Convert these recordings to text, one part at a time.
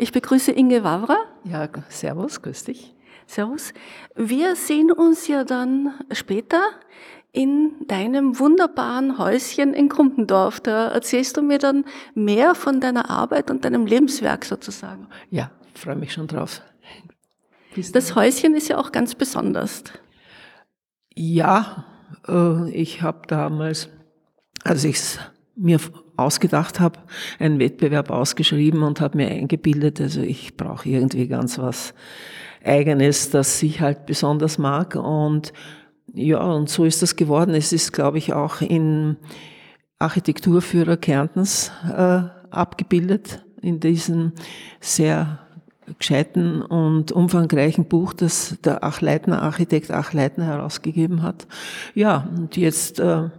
Ich begrüße Inge Wawra. Ja, servus, grüß dich. Servus. Wir sehen uns ja dann später in deinem wunderbaren Häuschen in Krumpendorf. Da erzählst du mir dann mehr von deiner Arbeit und deinem Lebenswerk sozusagen. Ja, freue mich schon drauf. Das Häuschen ist ja auch ganz besonders. Ja, äh, ich habe damals, als ich es mir ausgedacht habe, einen Wettbewerb ausgeschrieben und habe mir eingebildet, also ich brauche irgendwie ganz was Eigenes, das ich halt besonders mag. Und ja, und so ist das geworden. Es ist, glaube ich, auch in Architekturführer Kärntens äh, abgebildet, in diesem sehr gescheiten und umfangreichen Buch, das der Achleitner Architekt Achleitner herausgegeben hat. Ja, und jetzt äh,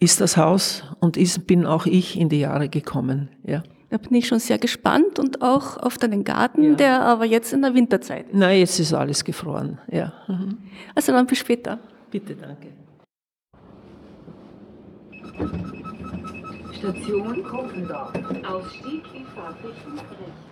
ist das Haus und ist, bin auch ich in die Jahre gekommen. Ja. Da bin ich schon sehr gespannt und auch auf deinen Garten, ja. der aber jetzt in der Winterzeit ist. Nein, jetzt ist alles gefroren. Ja. Mhm. Also dann bis später. Bitte, danke. Station Kofendorf. Ausstieg in Fahrtrichtung rechts.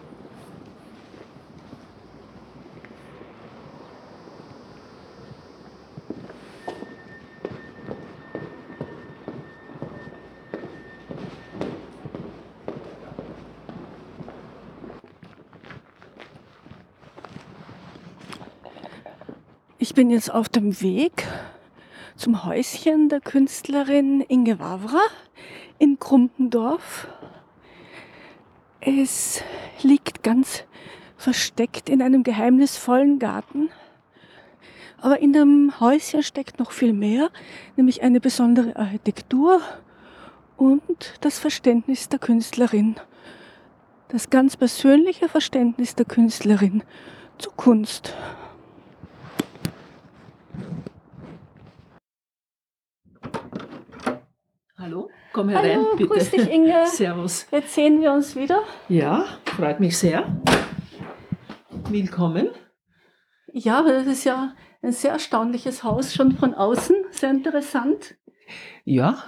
Ich bin jetzt auf dem Weg zum Häuschen der Künstlerin Inge Wawra in Krumpendorf. Es liegt ganz versteckt in einem geheimnisvollen Garten. Aber in dem Häuschen steckt noch viel mehr, nämlich eine besondere Architektur und das Verständnis der Künstlerin. Das ganz persönliche Verständnis der Künstlerin zur Kunst. Hallo, komm herein, Hallo, bitte. grüß dich, Inge. Servus. Jetzt sehen wir uns wieder. Ja, freut mich sehr. Willkommen. Ja, das ist ja ein sehr erstaunliches Haus, schon von außen, sehr interessant. Ja,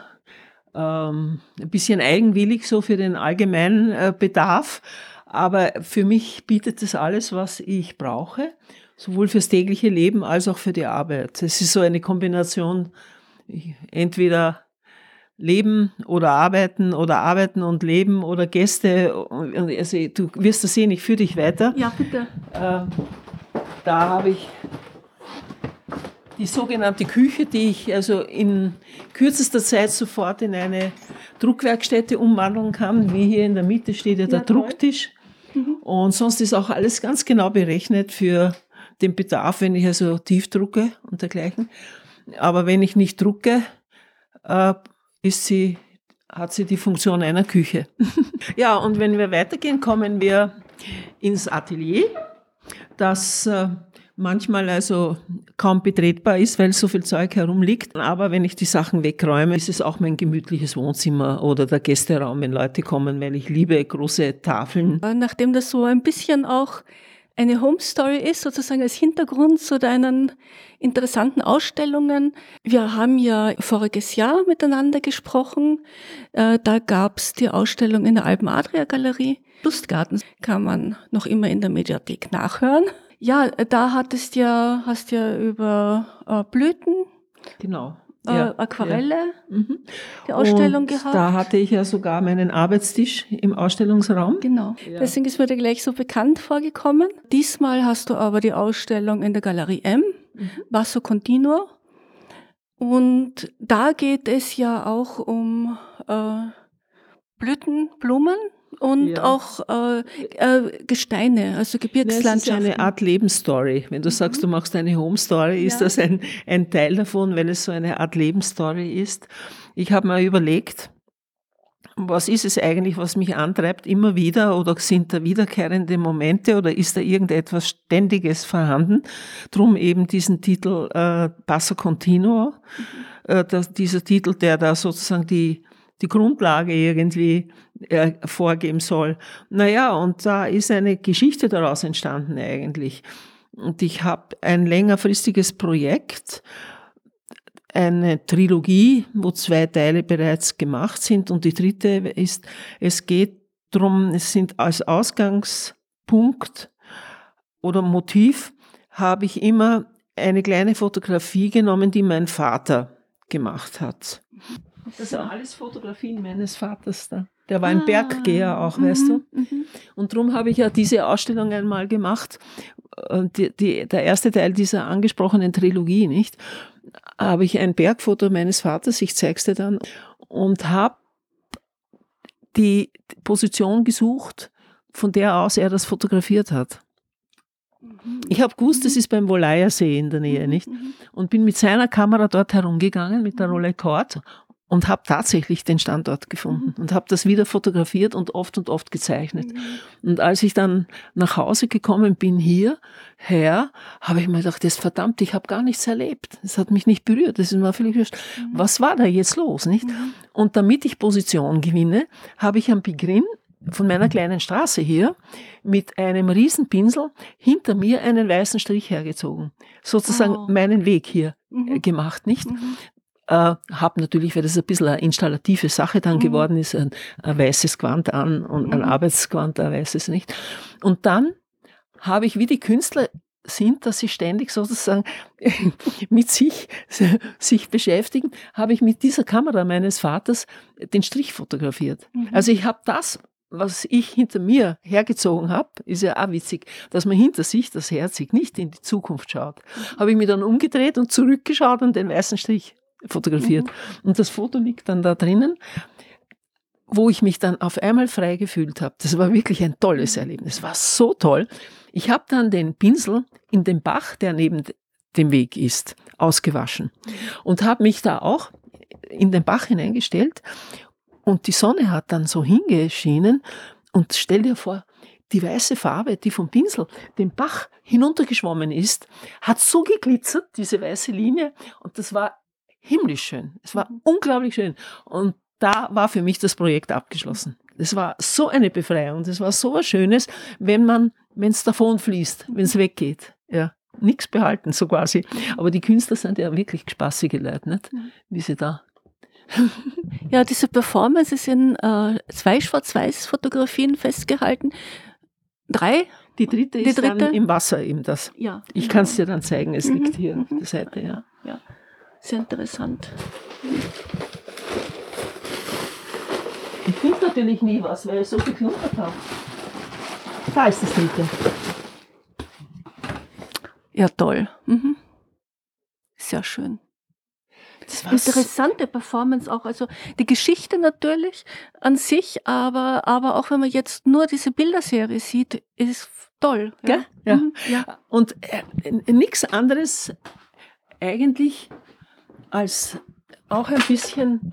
ähm, ein bisschen eigenwillig so für den allgemeinen äh, Bedarf, aber für mich bietet es alles, was ich brauche, sowohl fürs tägliche Leben als auch für die Arbeit. Es ist so eine Kombination, entweder Leben oder Arbeiten oder Arbeiten und Leben oder Gäste. Also du wirst das sehen, ich führe dich weiter. Ja, bitte. Äh, da habe ich die sogenannte Küche, die ich also in kürzester Zeit sofort in eine Druckwerkstätte umwandeln kann. Wie hier in der Mitte steht ja der ja, Drucktisch. Mhm. Und sonst ist auch alles ganz genau berechnet für den Bedarf, wenn ich also tief drucke und dergleichen. Aber wenn ich nicht drucke, äh, ist sie, hat sie die Funktion einer Küche. ja, und wenn wir weitergehen, kommen wir ins Atelier, das äh, manchmal also kaum betretbar ist, weil so viel Zeug herumliegt. Aber wenn ich die Sachen wegräume, ist es auch mein gemütliches Wohnzimmer oder der Gästeraum, wenn Leute kommen, weil ich liebe große Tafeln. Nachdem das so ein bisschen auch eine Home Story ist, sozusagen als Hintergrund zu deinen interessanten Ausstellungen. Wir haben ja voriges Jahr miteinander gesprochen. Äh, da gab es die Ausstellung in der Alpen Adria Galerie. Lustgarten kann man noch immer in der Mediathek nachhören. Ja, da hattest ja, hast ja über äh, Blüten. Genau äh, ja, Aquarelle, ja. Mhm. die Ausstellung und gehabt. Da hatte ich ja sogar meinen Arbeitstisch im Ausstellungsraum. Genau. Ja. Deswegen ist mir der gleich so bekannt vorgekommen. Diesmal hast du aber die Ausstellung in der Galerie M, mhm. Basso Continuo. Und da geht es ja auch um äh, Blüten, Blumen, und ja. auch äh, äh, Gesteine, also Gebirgslandschaften. Das ist eine Art Lebensstory. Wenn du sagst, du mhm. machst eine Home Story, ist ja. das ein, ein Teil davon, wenn es so eine Art Lebensstory ist. Ich habe mir überlegt, was ist es eigentlich, was mich antreibt immer wieder oder sind da wiederkehrende Momente oder ist da irgendetwas Ständiges vorhanden? Drum eben diesen Titel äh, Passo Continuo, äh, das, dieser Titel, der da sozusagen die, die Grundlage irgendwie äh, vorgeben soll. Naja, und da ist eine Geschichte daraus entstanden eigentlich. Und ich habe ein längerfristiges Projekt, eine Trilogie, wo zwei Teile bereits gemacht sind und die dritte ist, es geht darum, es sind als Ausgangspunkt oder Motiv habe ich immer eine kleine Fotografie genommen, die mein Vater gemacht hat. Das sind alles Fotografien meines Vaters da. Der war ein Ah, Berggeher auch, weißt du. Mhm. Und darum habe ich ja diese Ausstellung einmal gemacht. Und die, die, der erste Teil dieser angesprochenen Trilogie, nicht? Habe ich ein Bergfoto meines Vaters, ich zeig's dir dann, und habe die Position gesucht, von der aus er das fotografiert hat. Ich habe gewusst, das ist beim Wolaya See in der Nähe, nicht? Und bin mit seiner Kamera dort herumgegangen, mit der Rolex Cord und habe tatsächlich den Standort gefunden und habe das wieder fotografiert und oft und oft gezeichnet. Und als ich dann nach Hause gekommen bin hier her, habe ich mir gedacht, das verdammt, ich habe gar nichts erlebt. Es hat mich nicht berührt. Das ist mir völlig wurscht. Was war da jetzt los, nicht? Und damit ich Position gewinne, habe ich am Beginn von meiner kleinen Straße hier mit einem Riesenpinsel hinter mir einen weißen Strich hergezogen. Sozusagen Oh. meinen Weg hier äh, Mhm. gemacht, nicht? Mhm. Äh, habe natürlich, weil das ein bisschen eine installative Sache dann Mhm. geworden ist, ein, ein weißes Gewand an und ein Mhm. Arbeitsgewand, ein weißes nicht. Und dann habe ich, wie die Künstler sind, dass sie ständig sozusagen mit sich, sich beschäftigen, habe ich mit dieser Kamera meines Vaters den Strich fotografiert. Mhm. Also ich habe das, was ich hinter mir hergezogen habe, ist ja auch witzig, dass man hinter sich, das Herzig, nicht in die Zukunft schaut. Habe ich mich dann umgedreht und zurückgeschaut und den weißen Strich fotografiert. Und das Foto liegt dann da drinnen, wo ich mich dann auf einmal frei gefühlt habe. Das war wirklich ein tolles Erlebnis. War so toll. Ich habe dann den Pinsel in den Bach, der neben dem Weg ist, ausgewaschen und habe mich da auch in den Bach hineingestellt und die Sonne hat dann so hingeschienen und stell dir vor, die weiße Farbe, die vom Pinsel den Bach hinuntergeschwommen ist, hat so geglitzert, diese weiße Linie und das war himmlisch schön. Es war unglaublich schön und da war für mich das Projekt abgeschlossen. Es war so eine Befreiung, das war so was Schönes, wenn man, wenn es davon fließt, wenn es weggeht. Ja, nichts behalten, so quasi. Aber die Künstler sind ja wirklich spaßige Leute, nicht? Wie sie da. Ja, diese Performance ist in äh, zwei Schwarz-Weiß-Fotografien festgehalten. Drei? Die dritte Die ist dritte? dann im Wasser eben das. Ja. Ich kann es dir dann zeigen, es Mhm, liegt hier auf mhm. der Seite, ja. Ja, sehr interessant. Ich finde natürlich nie was, weil ich so geknuppert habe. Da ist das dritte. Ja, toll. Mhm. Sehr schön. Das war Interessante Performance auch. Also die Geschichte natürlich an sich, aber, aber auch wenn man jetzt nur diese Bilderserie sieht, ist toll. Gell? Ja. Mhm, ja. Und äh, nichts anderes eigentlich als auch ein bisschen,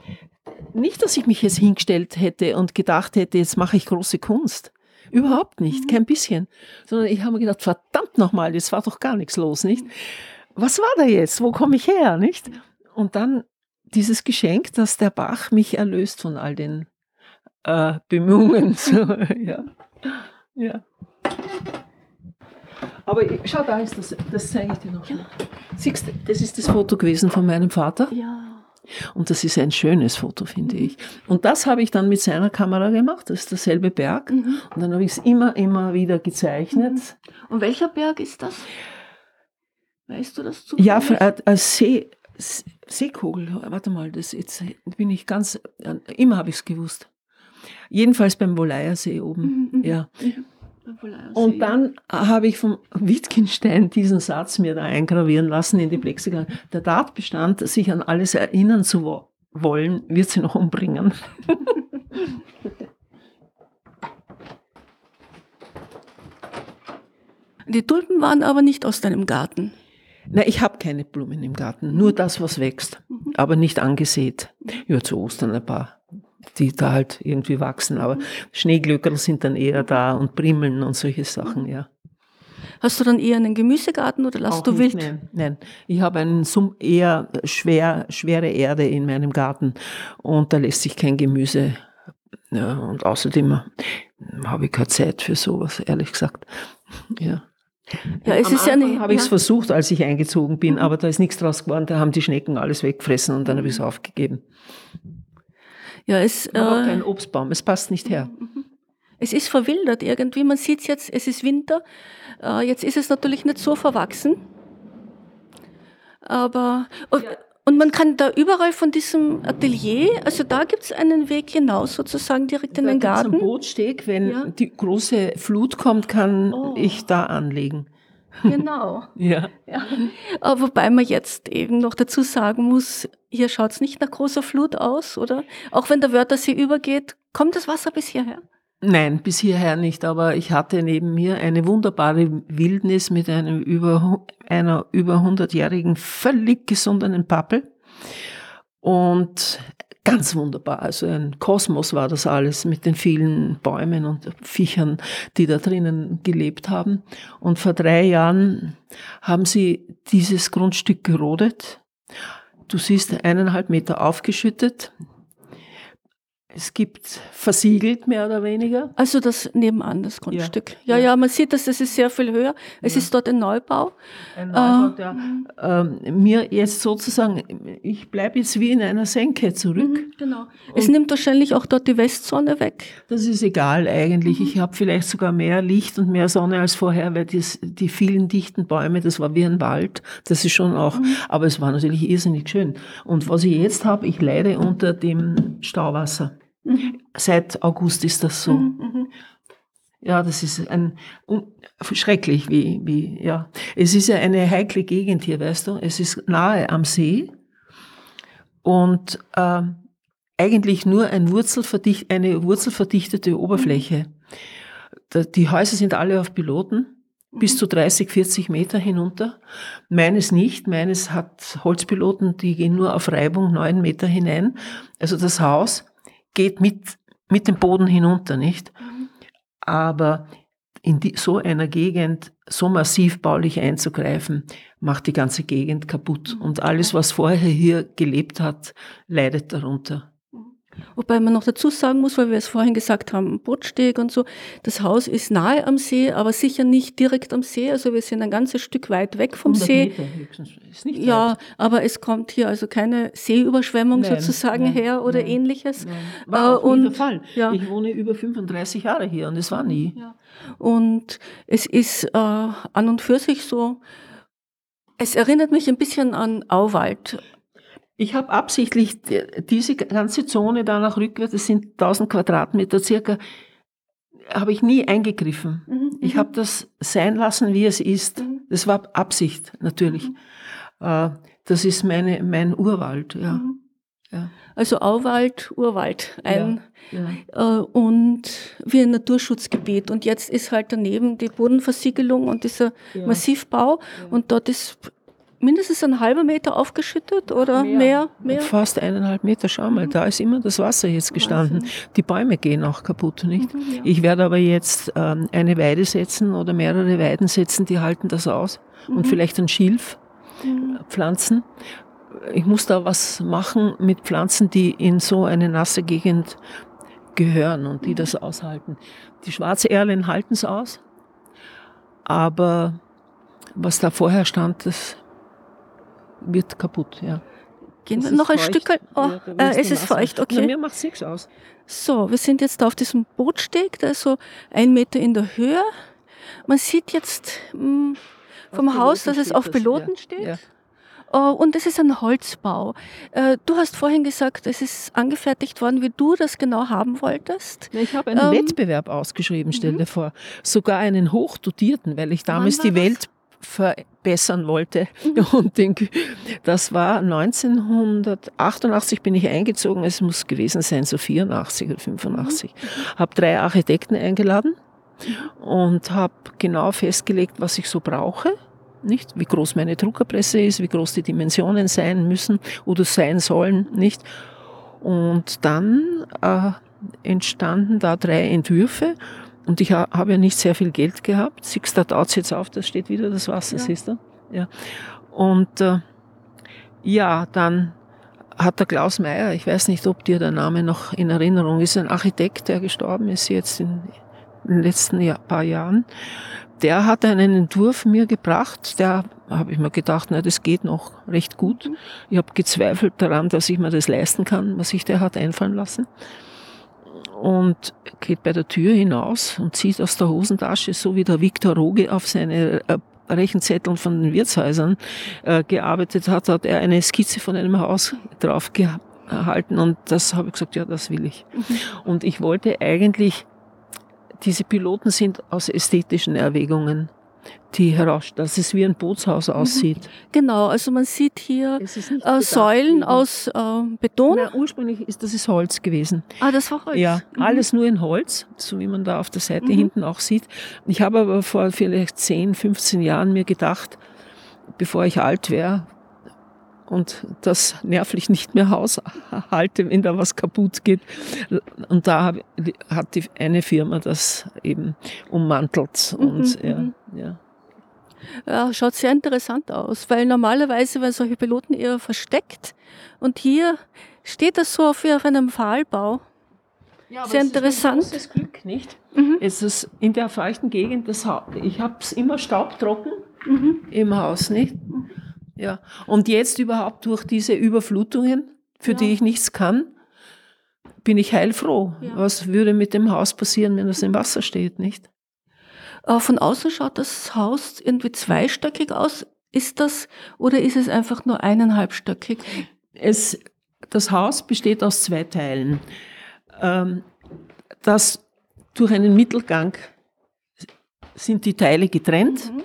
nicht, dass ich mich jetzt hingestellt hätte und gedacht hätte, jetzt mache ich große Kunst. Überhaupt nicht, kein bisschen. Sondern ich habe mir gedacht, verdammt nochmal, jetzt war doch gar nichts los, nicht? Was war da jetzt? Wo komme ich her, nicht? Und dann dieses Geschenk, dass der Bach mich erlöst von all den äh, Bemühungen. So, ja. ja. Aber schau, da ist das, das zeige ich dir noch schnell. Siehst du, das ist das Foto gewesen von meinem Vater. ja. Und das ist ein schönes Foto, finde ich. Und das habe ich dann mit seiner Kamera gemacht. Das ist derselbe Berg. Mhm. Und dann habe ich es immer, immer wieder gezeichnet. Und welcher Berg ist das? Weißt du das zu? Ja, für, äh, als See, Seekugel. Warte mal, das jetzt bin ich ganz. äh, Immer habe ich es gewusst. Jedenfalls beim Wolaya See oben. Mhm, mhm. Ja. Und Und dann habe ich vom Wittgenstein diesen Satz mir da eingravieren lassen in die Plexiglas. Der Tatbestand, sich an alles erinnern zu wo wollen, wird sie noch umbringen. Die Tulpen waren aber nicht aus deinem Garten. Na, ich habe keine Blumen im Garten, nur das, was wächst, aber nicht angesät. Ja, zu Ostern ein paar. Die da halt irgendwie wachsen. Aber Schneeglöckerl sind dann eher da und Primmeln und solche Sachen, ja. Hast du dann eher einen Gemüsegarten oder lässt du wild? Nein, nein. Ich habe einen Sum eher schwer, schwere Erde in meinem Garten und da lässt sich kein Gemüse. Ja, und außerdem habe ich keine Zeit für sowas, ehrlich gesagt. Ja. Ja, es Am ist ja Anfang eine. habe ich es ja. versucht, als ich eingezogen bin, aber da ist nichts draus geworden. Da haben die Schnecken alles weggefressen und dann habe ich es aufgegeben. Ja, es, habe auch äh, keinen Obstbaum, es passt nicht her. es ist verwildert irgendwie. Man sieht jetzt, es ist Winter. Äh, jetzt ist es natürlich nicht so verwachsen. Aber. Und, und man kann da überall von diesem Atelier, also da gibt es einen Weg hinaus, sozusagen direkt in Da den einen Garten. Bootsteg, wenn Ja. die große Flut kommt, kann Oh. ich da anlegen. Genau. Ja. Ja. Äh, wobei man jetzt eben noch dazu sagen muss, hier schaut es nicht nach großer Flut aus, oder? Auch wenn der Wörthersee übergeht, kommt das Wasser bis hierher? Nein, bis hierher nicht, aber ich hatte neben mir eine wunderbare Wildnis mit einem über, einer über 100-jährigen, völlig gesundenen Pappel. Und ganz wunderbar, also ein Kosmos war das alles mit den vielen Bäumen und Viechern, die da drinnen gelebt haben. Und vor drei Jahren haben sie dieses Grundstück gerodet. Du siehst eineinhalb Meter aufgeschüttet. Es gibt versiegelt, mehr oder weniger. Also das nebenan, das Grundstück. Ja, ja, Ja. man sieht, dass das ist sehr viel höher. Es Ja. ist dort ein Neubau. Ein. Neubau, der ähm, mir jetzt sozusagen, ich bleibe jetzt wie in einer Senke zurück. Mhm, genau. Es nimmt wahrscheinlich auch dort die Westsonne weg. Das ist egal eigentlich. Mhm. Ich habe vielleicht sogar mehr Licht und mehr Sonne als vorher, weil das, die vielen dichten Bäume, das war wie ein Wald. Das ist schon auch, Mhm. aber es war natürlich irrsinnig schön. Und was ich jetzt habe, ich leide unter dem Stauwasser. Seit August ist das so. Mhm. Ja, das ist ein schrecklich, wie, wie, ja. Es ist ja eine heikle Gegend hier, weißt du. Es ist nahe am See und ähm, eigentlich nur ein Wurzelverdicht, eine wurzelverdichtete Oberfläche. Da, die Häuser sind alle auf Piloten, bis zu 30, 40 Meter hinunter. Meines nicht. Meines hat Holzpiloten, die gehen nur auf Reibung neun Meter hinein. Also das Haus geht mit, mit dem Boden hinunter, nicht? Aber in die, so einer Gegend so massiv baulich einzugreifen, macht die ganze Gegend kaputt. Und alles, was vorher hier gelebt hat, leidet darunter. Wobei man noch dazu sagen muss, weil wir es vorhin gesagt haben, Bootsteg und so, das Haus ist nahe am See, aber sicher nicht direkt am See. Also wir sind ein ganzes Stück weit weg vom 100 See. Ja, weit. aber es kommt hier also keine Seeüberschwemmung Nein, sozusagen nein, her oder nein, ähnliches. War auch Äh, der und- Fall. ja. Ich wohne über 35 Jahre hier und es war nie. Ja. Und es ist äh, an und für sich so, es erinnert mich ein bisschen an Auwald. Ich habe absichtlich die- diese ganze Zone da nach rückwärts, das sind 1000 Quadratmeter circa, habe ich nie eingegriffen. Mhm, Ich habe das sein lassen, wie es ist. Mhm. Das war Absicht, natürlich. Äh, Das ist meine, mein Urwald, ja. Mhm. ja. Also Auwald, Urwald, ein ja. äh, und wie ein Naturschutzgebiet. Und jetzt ist halt daneben die Bodenversiegelung und dieser Ja. Massivbau. Und dort ist mindestens ein halber Meter aufgeschüttet oder mehr. mehr, Fast eineinhalb Meter, schau mal, da ist immer das Wasser jetzt gestanden. Die Bäume gehen auch kaputt, nicht? Mhm, ja. Ich werde aber jetzt ähm, eine Weide setzen oder mehrere Weiden setzen, die halten das aus. Mhm. Und vielleicht ein Schilf pflanzen. Ich muss da was machen mit Pflanzen, die in so eine nasse Gegend gehören und die das aushalten. Die Schwarzerlen halten es aus, aber was da vorher stand, das wird kaputt, ja. Gehen Das wir noch ein Stück. Oh, Ja, äh, es ist feucht, Na, okay. mir macht nichts aus. So, wir sind jetzt da auf diesem Bootsteg, der ist so ein Meter in der Höhe. Man sieht jetzt mh, vom Auf Haus, Piloten dass es auf das, Piloten ja, steht. ja. Äh, Und es ist ein Holzbau. Äh, Du hast vorhin gesagt, es ist angefertigt worden, wie du das genau haben wolltest. Na, Ich habe einen Ähm, Wettbewerb ausgeschrieben, stell dir vor. Sogar einen hochdotierten, weil ich damals die das? Welt verbessern wollte. Und den, das war 1988 bin ich eingezogen, es muss gewesen sein, so 84 oder 85. Habe drei Architekten eingeladen und habe genau festgelegt, was ich so brauche. Nicht, wie groß meine Druckerpresse ist, wie groß die Dimensionen sein müssen oder sein sollen, nicht. Und dann äh, entstanden da drei Entwürfe und ich ha habe ja nicht sehr viel Geld gehabt. Du, da taut jetzt auf, da steht wieder das Wasser, Ja. siehst du? Ja. Und äh, ja, dann hat der Klaus Mayer, ich weiß nicht, ob dir der Name noch in Erinnerung ist, ein Architekt, der gestorben ist jetzt in, in den letzten Jahr, paar Jahren, der hat einen Entwurf mir gebracht, der habe ich mir gedacht, na, das geht noch recht gut. Ich habe gezweifelt daran, dass ich mir das leisten kann, was sich der hat einfallen lassen. Und geht bei der Tür hinaus und zieht aus der Hosentasche, so wie der Viktor Roge auf seine äh, Rechenzetteln von den Wirtshäusern äh, gearbeitet hat, hat er eine Skizze von einem Haus drauf gehalten und das habe ich gesagt, ja, das will ich. Und ich wollte eigentlich, diese Piloten sind aus ästhetischen Erwägungen, die heraus, dass es wie ein Bootshaus aussieht. Genau, also man sieht hier äh, Säulen aus äh, Beton. Na, ursprünglich ist das ist Holz gewesen. Ah, das war Holz. Ja, Mhm. alles nur in Holz, so wie man da auf der Seite Mhm. hinten auch sieht. Ich habe aber vor vielleicht 10, 15 Jahren mir gedacht, bevor ich alt wäre und das nervlich nicht mehr haushalte, wenn da was kaputt geht. Und da hat die eine Firma das eben ummantelt. Und Mhm, ja, mhm. ja. Ja, schaut sehr interessant aus, weil normalerweise werden solche Piloten eher versteckt und hier steht das so auf, wie auf einem Pfahlbau. Ja, aber Sehr ist interessant. großes Glück, nicht? Mhm. Es ist in der feuchten Gegend, das ha ich habe es immer staubtrocken Mhm. im Haus, nicht? Ja. Und jetzt überhaupt durch diese Überflutungen, für Ja. die ich nichts kann, bin ich heilfroh. Ja. Was würde mit dem Haus passieren, wenn es im Wasser steht, nicht? Äh, Von außen schaut das Haus irgendwie zweistöckig aus. Ist das oder ist es einfach nur eineinhalbstöckig? Es, das Haus besteht aus zwei Teilen. Ähm, das durch einen Mittelgang sind die Teile getrennt. Mhm.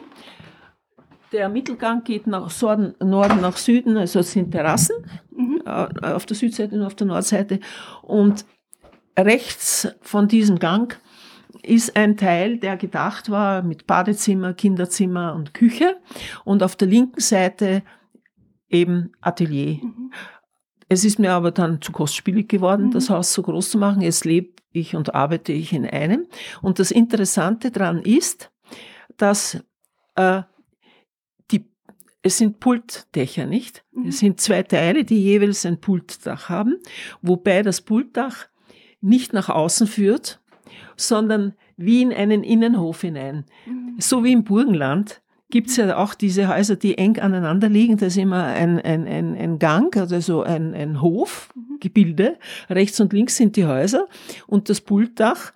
Der Mittelgang geht nach Norden, Norden nach Süden, also es sind Terrassen Mhm. äh, auf der Südseite und auf der Nordseite. Und rechts von diesem Gang ist ein Teil, der gedacht war mit Badezimmer, Kinderzimmer und Küche. Und auf der linken Seite eben Atelier. Mhm. Es ist mir aber dann zu kostspielig geworden, Mhm. das Haus so groß zu machen. Jetzt lebe ich und arbeite ich in einem. Und das Interessante daran ist, dass äh, es sind Pultdächer, nicht? Mhm. Es sind zwei Teile, die jeweils ein Pultdach haben, wobei das Pultdach nicht nach außen führt, sondern wie in einen Innenhof hinein. Mhm. So wie im Burgenland gibt es ja auch diese Häuser, die eng aneinander liegen. Da ist immer ein, ein, ein, ein Gang, also so ein, ein Hofgebilde. Rechts und links sind die Häuser und das Pultdach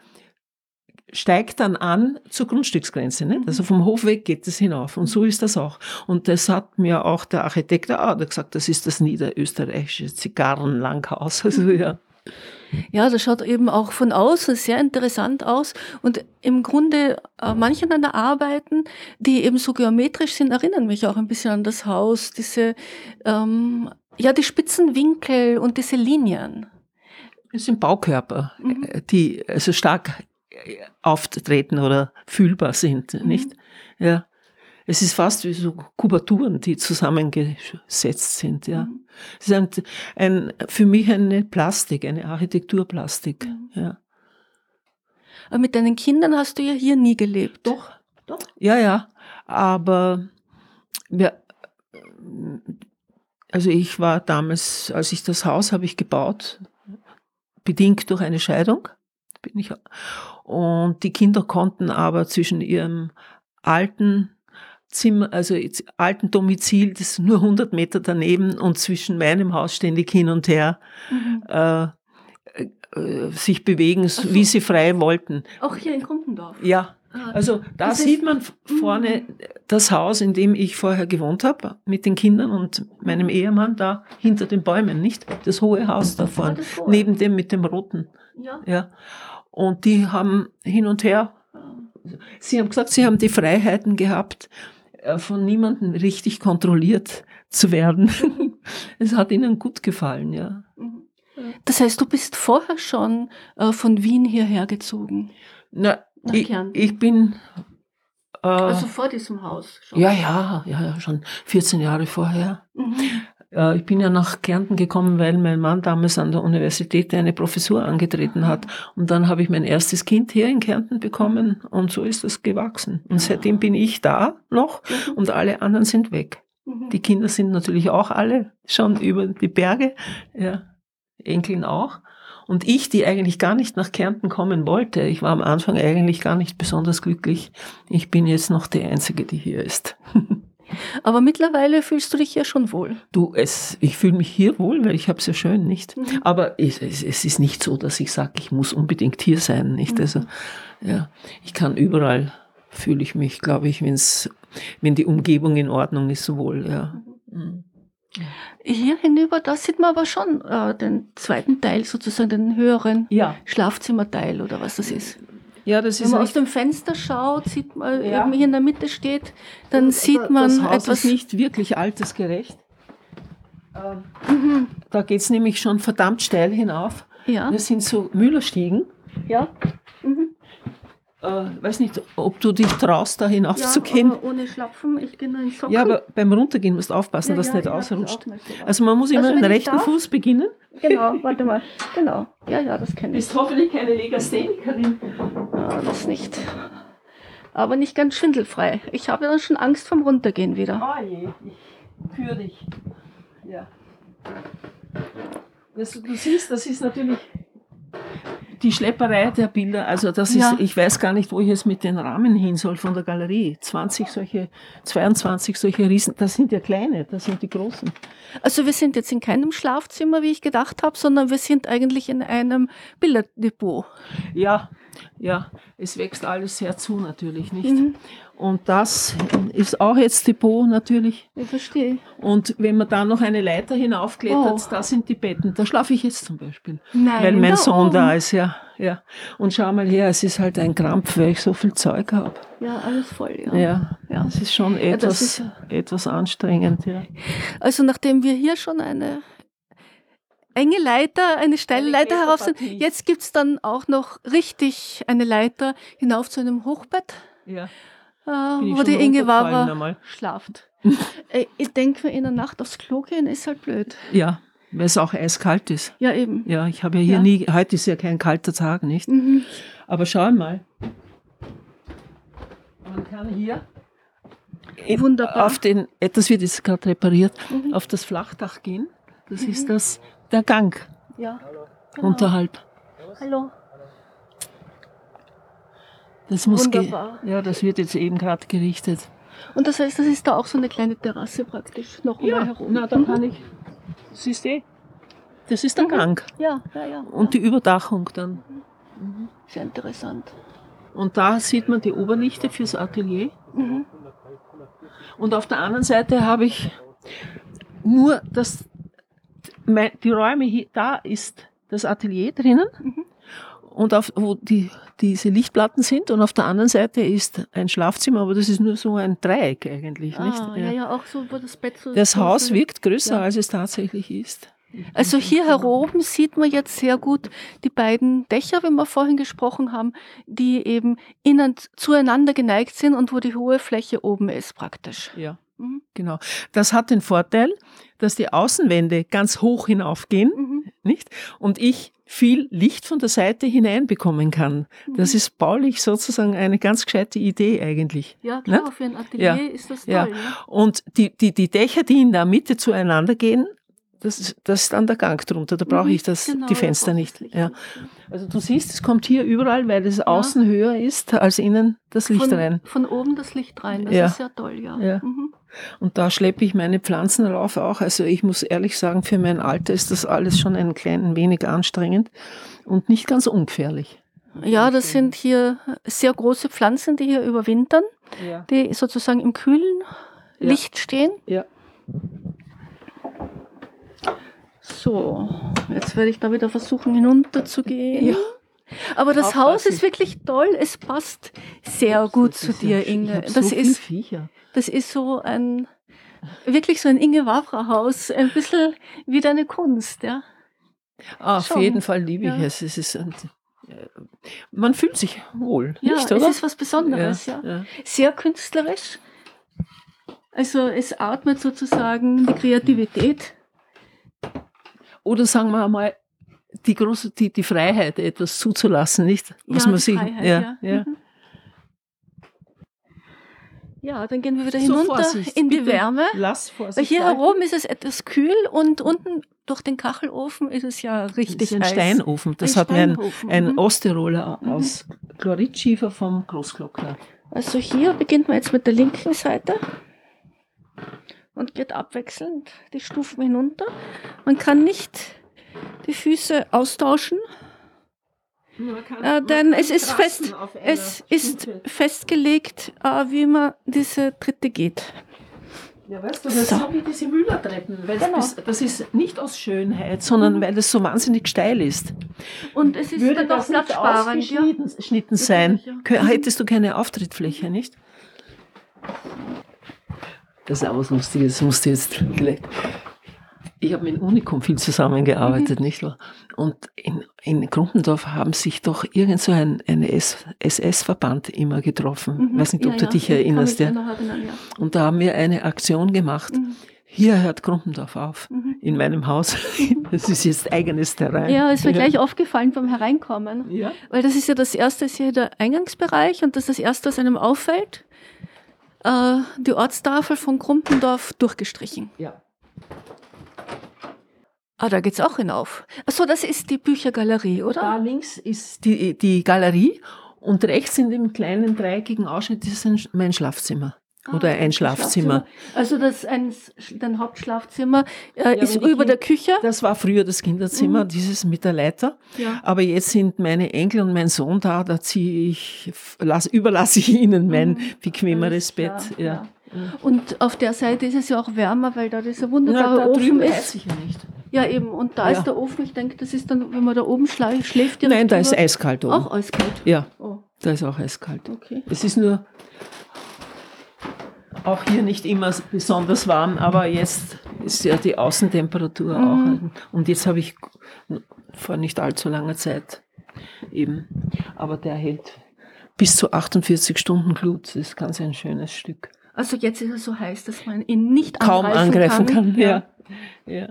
steigt dann an zur Grundstücksgrenze. Nicht? Also vom Hof weg geht es hinauf. Und so ist das auch. Und das hat mir auch der Architekt auch gesagt, das ist das niederösterreichische Zigarrenlanghaus. Also ja. Ja, das schaut eben auch von außen sehr interessant aus. Und im Grunde, äh, manche deiner Arbeiten, die eben so geometrisch sind, erinnern mich auch ein bisschen an das Haus. Diese, ähm, ja, die spitzen Winkel und diese Linien. Es sind Baukörper, Mhm. die also stark auftreten oder fühlbar sind, Mhm. nicht? Ja. Es ist fast wie so Kubaturen, die zusammengesetzt sind, ja. Mhm. Es ist ein, ein, für mich eine Plastik, eine Architekturplastik, Mhm. ja. Aber mit deinen Kindern hast du ja hier nie gelebt. Doch, doch. Ja, ja. Aber wir, also ich war damals, als ich das Haus habe ich gebaut, bedingt durch eine Scheidung. Bin ich, und die Kinder konnten aber zwischen ihrem alten Zimmer, also alten Domizil, das ist nur 100 Meter daneben und zwischen meinem Haus ständig hin und her Mhm. äh, äh, sich bewegen, so. wie sie frei wollten. Auch hier in Grundendorf. Ja, Ah, also da Das sieht man f- vorne das Haus, in dem ich vorher gewohnt habe, mit den Kindern und meinem Ehemann da hinter den Bäumen, nicht? Das hohe Haus da vorne, das hohe. neben dem mit dem roten. Ja. Ja. Und die haben hin und her, sie haben gesagt, sie haben die Freiheiten gehabt, äh, von niemandem richtig kontrolliert zu werden. es hat ihnen gut gefallen, ja. Mhm. Das heißt, du bist vorher schon äh, von Wien hierher gezogen. Na, Nach ich, ich bin äh, Also vor diesem Haus schon. Ja, ja, ja, ja, schon 14 Jahre vorher. Mhm. Äh, Ich bin ja nach Kärnten gekommen, weil mein Mann damals an der Universität eine Professur angetreten hat. Und dann habe ich mein erstes Kind hier in Kärnten bekommen und so ist es gewachsen. Und seitdem bin ich da noch und alle anderen sind weg. Die Kinder sind natürlich auch alle schon über die Berge, ja, Enkeln auch. Und ich, die eigentlich gar nicht nach Kärnten kommen wollte, ich war am Anfang eigentlich gar nicht besonders glücklich. Ich bin jetzt noch die Einzige, die hier ist. Aber mittlerweile fühlst du dich ja schon wohl. Du, es, ich fühle mich hier wohl, weil ich habe es ja schön, nicht? Mhm. Aber es, es, es ist nicht so, dass ich sage, ich muss unbedingt hier sein, nicht? Mhm. Also, ja, ich kann überall, fühle ich mich, glaube ich, wenn's, wenn die Umgebung in Ordnung ist, wohl, ja. Mhm. Hier hinüber, da sieht man aber schon äh, den zweiten Teil, sozusagen den höheren Ja, Schlafzimmerteil oder was das ist. Ja, das Wenn ist man aus dem Fenster schaut, sieht man Ja. eben hier in der Mitte steht, dann sieht man das Haus etwas. ist nicht wirklich altersgerecht. Ähm, Mhm. Da geht's nämlich schon verdammt steil hinauf. Ja, Das sind so Müllerstiegen. ja. Mhm. Äh, weiß nicht, ob du dich traust, da ja hinaufzugehen. aber ohne Schlapfen, ich gehe nur in Socken. Ja, aber beim Runtergehen musst du aufpassen, Ja, dass ja, du nicht ausrutscht. Also man muss immer Also mit dem wenn ich rechten darf? Fuß beginnen. Genau, warte mal. Genau. Ja, ja, das kenne ich. Bist hoffentlich keine Legasthenikerin. Das nicht. Aber nicht ganz schwindelfrei. Ich habe dann schon Angst vom Runtergehen wieder. Oh je, ich führe dich. Ja. Das, du siehst, das ist natürlich die Schlepperei der Bilder. Also das Ja. ist, ich weiß gar nicht, wo ich jetzt mit den Rahmen hin soll von der Galerie. 20 solche, 22 solche Riesen, das sind ja kleine, das sind die großen. Also wir sind jetzt in keinem Schlafzimmer, wie ich gedacht habe, sondern wir sind eigentlich in einem Bilderdepot. Ja, ja, es wächst alles sehr zu natürlich, nicht? Mhm. Und das ist auch jetzt Depot natürlich. Ich verstehe. Und wenn man da noch eine Leiter hinaufklettert, Oh. da sind die Betten. Da schlafe ich jetzt zum Beispiel. Nein, weil mein da Sohn oben. da ist, ja, ja. Und schau mal her, es ist halt ein Krampf, weil ich so viel Zeug habe. Ja, alles voll, ja. Ja, Ja. das ist schon etwas, ist ja- etwas anstrengend, ja. Also nachdem wir hier schon eine enge Leiter, eine steile Leiter herauf sind, jetzt gibt es dann auch noch richtig eine Leiter hinauf zu einem Hochbett, ja. äh, wo die Inge einmal. schlaft. Äh, ich denke, in der Nacht aufs Klo gehen ist halt blöd. Ja, weil es auch eiskalt ist. Ja, eben. Ja, ich habe ja hier Ja. nie, heute ist ja kein kalter Tag, nicht? Mhm. Aber schau mal. Man kann hier in- Wunderbar. auf den, etwas wird jetzt gerade repariert, Mhm. auf das Flachdach gehen. Das ist das, der Gang Ja. Genau. unterhalb. Hallo. Das muss ge- ja, das wird jetzt eben gerade gerichtet. Und das heißt, das ist da auch so eine kleine Terrasse praktisch noch einmal herum. na, dann kann ich. Siehst du? Das ist der Mhm. Gang Ja, ja, ja. und die Überdachung dann. Sehr interessant. Und da sieht man die Oberlichte fürs Atelier. Mhm. Und auf der anderen Seite habe ich nur das, die Räume hier, da ist das Atelier drinnen. Mhm. Und auf, wo die, diese Lichtplatten sind und auf der anderen Seite ist ein Schlafzimmer, aber das ist nur so ein Dreieck eigentlich, nicht? Ah, ja, ja, auch so, wo das Bett so Das Haus so- wirkt größer, Ja. als es tatsächlich ist. Also hier heroben sieht man jetzt sehr gut die beiden Dächer, wie wir vorhin gesprochen haben, die eben innen zueinander geneigt sind und wo die hohe Fläche oben ist praktisch. Ja. Mhm. Genau. Das hat den Vorteil, dass die Außenwände ganz hoch hinaufgehen, Mhm. nicht? Und ich viel Licht von der Seite hineinbekommen kann. Das Mhm. ist baulich sozusagen eine ganz gescheite Idee eigentlich. Ja, klar, Nicht? für ein Atelier Ja. ist das toll. Ja. Ja. Und die, die, die Dächer, die in der Mitte zueinander gehen, das ist, das ist dann der Gang drunter. Da brauche Mhm, ich das, genau, die Fenster nicht. Ja. Also du siehst, es kommt hier überall, weil es außen höher ist, als innen das Licht von, rein. Von oben das Licht rein, das Ja. ist ja toll, ja. Ja. Mhm. Und da schleppe ich meine Pflanzen rauf auch. Also ich muss ehrlich sagen, für mein Alter ist das alles schon ein klein wenig anstrengend und nicht ganz ungefährlich. ja, das sind hier sehr große Pflanzen, die hier überwintern, Ja. die sozusagen im kühlen Ja. Licht stehen. Ja. So, jetzt werde ich da wieder versuchen hinunterzugehen. Ja. Aber das Aufpassen. Haus ist wirklich toll. Es passt sehr gut Das zu dir, ja- Inge. Das so ist, Viecher. das ist so ein, wirklich so ein Inge Wavra Haus. Ein bisschen wie deine Kunst, ja. Ah, auf Schon. jeden Fall liebe ich Ja. es. es ist, ein- äh, man fühlt sich wohl, Ja, nicht, es ist was Besonderes, ja. ja. Sehr künstlerisch. Also es atmet sozusagen die Kreativität. Oder sagen wir mal, die große, die, die Freiheit, etwas zuzulassen, nicht? Was Ja, man Freiheit, ja, ja. ja. Mhm. Ja, dann gehen wir wieder So, hinunter Vorsicht, in die. Wärme. Lass Weil Vorsicht hier walten. herum ist es etwas kühl und unten durch den Kachelofen ist es ja Das richtig ist ein heiß. Steinofen. Das Ein hat mir ein, ein mhm. Osttiroler aus Chloridschiefer vom Großglockner. Also hier beginnt man jetzt mit der linken Seite und geht abwechselnd die Stufen hinunter. Man kann nicht die Füße austauschen, äh, denn es ist fest, es ist festgelegt, äh, wie man diese Tritte geht. Ja, weißt du, das So. ist so wie diese Mühlertreppen. Weil Genau. das, das ist nicht aus Schönheit, sondern weil es so wahnsinnig steil ist. Und es ist dann auch platzsparend. Ja. sein, Ja. hättest du keine Auftrittfläche, nicht? Das ist auch was Lustiges. Das musste jetzt vielleicht. Ich habe mit Unikum viel zusammengearbeitet, nicht wahr? Und in, in Grumpendorf haben sich doch irgend so ein, ein SS-Verband immer getroffen. Weiß nicht, ob Mhm. Ja, du ja, dich ich erinnerst. Ja. erinnern, ja. Und da haben wir eine Aktion gemacht. Mhm. Hier hört Grumpendorf auf. Mhm. In meinem Haus. Das ist jetzt eigenes Terrain. Ja, es ist mir gleich aufgefallen beim Hereinkommen. Ja. Weil das ist ja das erste, ist hier der Eingangsbereich und das ist das erste, was einem auffällt. Äh, die Ortstafel von Krumpendorf durchgestrichen. ja. Ah, da geht's auch hinauf. Achso, das ist die Büchergalerie, Da oder? links ist die, die Galerie und rechts in dem kleinen dreieckigen Ausschnitt ist ein, mein Schlafzimmer. Oder Ah, ein das Schlafzimmer. Also das ein, dein Hauptschlafzimmer äh, Ja, ist über der Küche. Das war früher das Kinderzimmer, Mhm. dieses mit der Leiter. Ja. Aber jetzt sind meine Enkel und mein Sohn da, da ziehe ich, lass, überlasse ich ihnen mein Mhm. bequemeres Bett. klar, Ja. Und auf der Seite ist es ja auch wärmer, weil da dieser Na, wunderbare da Ofen drüben ist. ich ja nicht. Ja, eben. Und da Ja. ist der Ofen. Ich denke, das ist dann, wenn man da oben schla schläft. Nein, da ist eiskalt oben. Auch eiskalt. Ja, Oh, da ist auch eiskalt. okay. Es ist nur auch hier nicht immer besonders warm, aber jetzt ist ja die Außentemperatur Mhm. auch. Und jetzt habe ich vor nicht allzu langer Zeit eben, aber der hält bis zu 48 Stunden Glut. Das ist ganz ein schönes Stück. Also jetzt ist es so heiß, dass man ihn nicht Kaum angreifen kann. Ja. Ja. ja.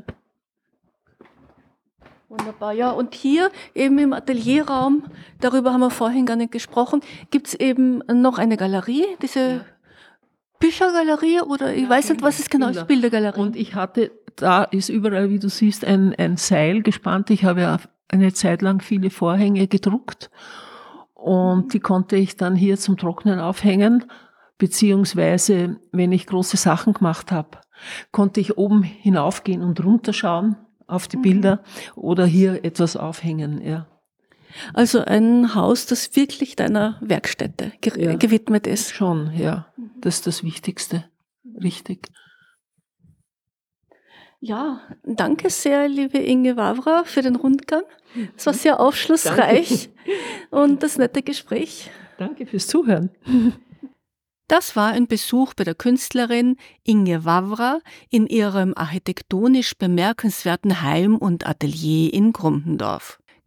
Wunderbar. Ja, und hier eben im Atelierraum, darüber haben wir vorhin gar nicht gesprochen, gibt's eben noch eine Galerie, diese Büchergalerie oder ich Ja, weiß nicht, Bilder, was es genau ist, Bildergalerie. Und ich hatte, da ist überall, wie du siehst, ein, ein Seil gespannt. Ich habe ja eine Zeit lang viele Vorhänge gedruckt und die konnte ich dann hier zum Trocknen aufhängen, beziehungsweise wenn ich große Sachen gemacht habe, konnte ich oben hinaufgehen und runterschauen auf die Bilder oder hier etwas aufhängen. Ja. Also ein Haus, das wirklich deiner Werkstätte ge Ja. gewidmet ist. Schon, ja. Das ist das Wichtigste. Richtig. Ja, danke sehr, liebe Inge Wawra, für den Rundgang. Es war sehr aufschlussreich und das nette Gespräch. Danke fürs Zuhören. Das war ein Besuch bei der Künstlerin Inge Wawra in ihrem architektonisch bemerkenswerten Heim und Atelier in Grumpendorf.